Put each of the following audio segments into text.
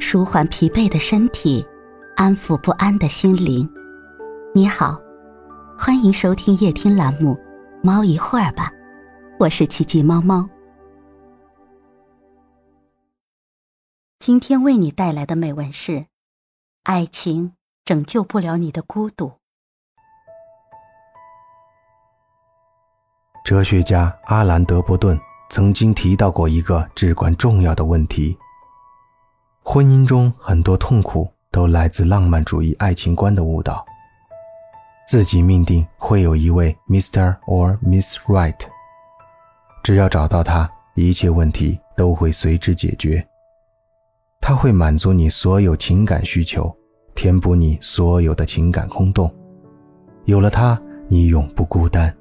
舒缓疲惫的身体，安抚不安的心灵。你好，欢迎收听夜听栏目《猫一会儿吧》，我是奇迹猫猫。今天为你带来的美文是：爱情拯救不了你的孤独。哲学家阿兰·德伯顿曾经提到过一个至关重要的问题：婚姻中很多痛苦都来自浪漫主义爱情观的误导。自己命定会有一位 Mr. or Miss Right，只要找到他，一切问题都会随之解决。他会满足你所有情感需求，填补你所有的情感空洞。有了他，你永不孤单。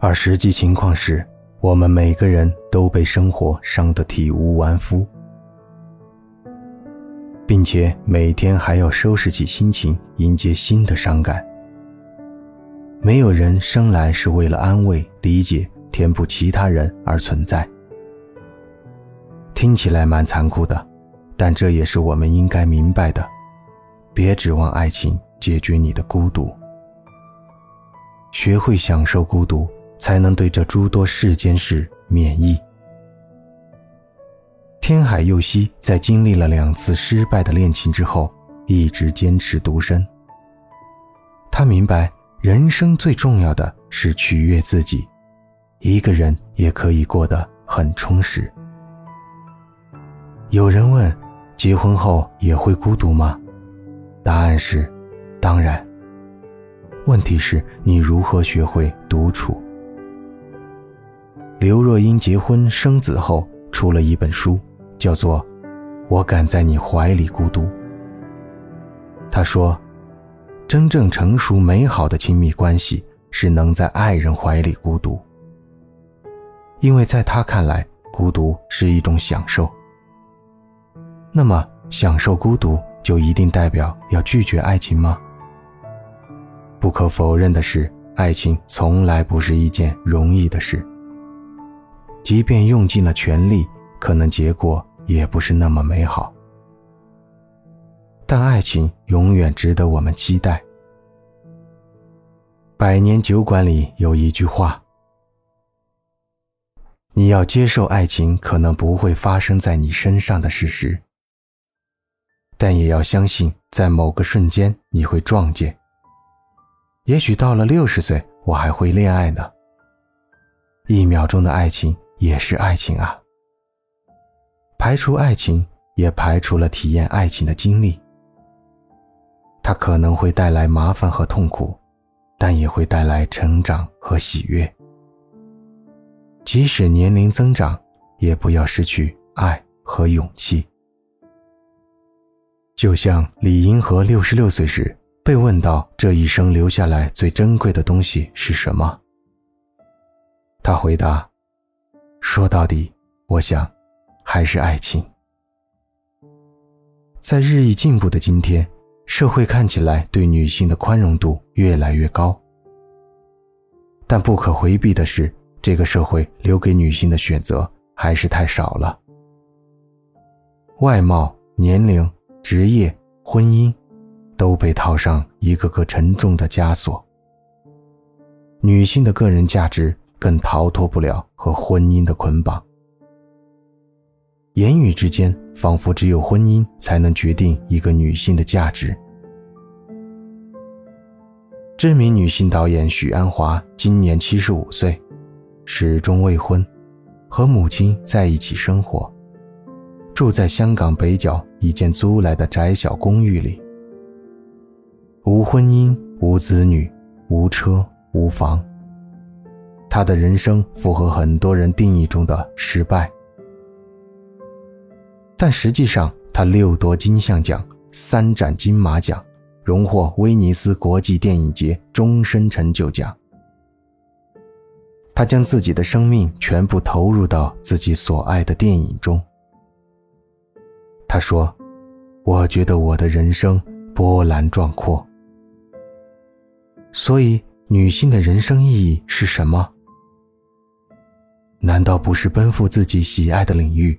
而实际情况是，我们每个人都被生活伤得体无完肤，并且每天还要收拾起心情，迎接新的伤感。没有人生来是为了安慰、理解、填补其他人而存在。听起来蛮残酷的，但这也是我们应该明白的。别指望爱情解决你的孤独，学会享受孤独。才能对这诸多世间事免疫。天海佑希在经历了两次失败的恋情之后，一直坚持独身。他明白，人生最重要的是取悦自己，一个人也可以过得很充实。有人问：结婚后也会孤独吗？答案是：当然。问题是你如何学会独处。刘若英结婚生子后，出了一本书，叫做《我敢在你怀里孤独》。他说：“真正成熟美好的亲密关系是能在爱人怀里孤独，因为在他看来，孤独是一种享受。那么，享受孤独就一定代表要拒绝爱情吗？不可否认的是，爱情从来不是一件容易的事。”即便用尽了全力，可能结果也不是那么美好。但爱情永远值得我们期待。百年酒馆里有一句话：“你要接受爱情可能不会发生在你身上的事实，但也要相信，在某个瞬间你会撞见。也许到了六十岁，我还会恋爱呢。一秒钟的爱情。”也是爱情啊。排除爱情，也排除了体验爱情的经历。它可能会带来麻烦和痛苦，但也会带来成长和喜悦。即使年龄增长，也不要失去爱和勇气。就像李银河六十六岁时被问到这一生留下来最珍贵的东西是什么，他回答。说到底，我想，还是爱情。在日益进步的今天，社会看起来对女性的宽容度越来越高，但不可回避的是，这个社会留给女性的选择还是太少了。外貌、年龄、职业、婚姻，都被套上一个个沉重的枷锁，女性的个人价值。更逃脱不了和婚姻的捆绑。言语之间，仿佛只有婚姻才能决定一个女性的价值。知名女性导演许鞍华今年七十五岁，始终未婚，和母亲在一起生活，住在香港北角一间租来的窄小公寓里，无婚姻，无子女，无车，无房。他的人生符合很多人定义中的失败，但实际上他六夺金像奖、三展金马奖，荣获威尼斯国际电影节终身成就奖。他将自己的生命全部投入到自己所爱的电影中。他说：“我觉得我的人生波澜壮阔。”所以，女性的人生意义是什么？难道不是奔赴自己喜爱的领域，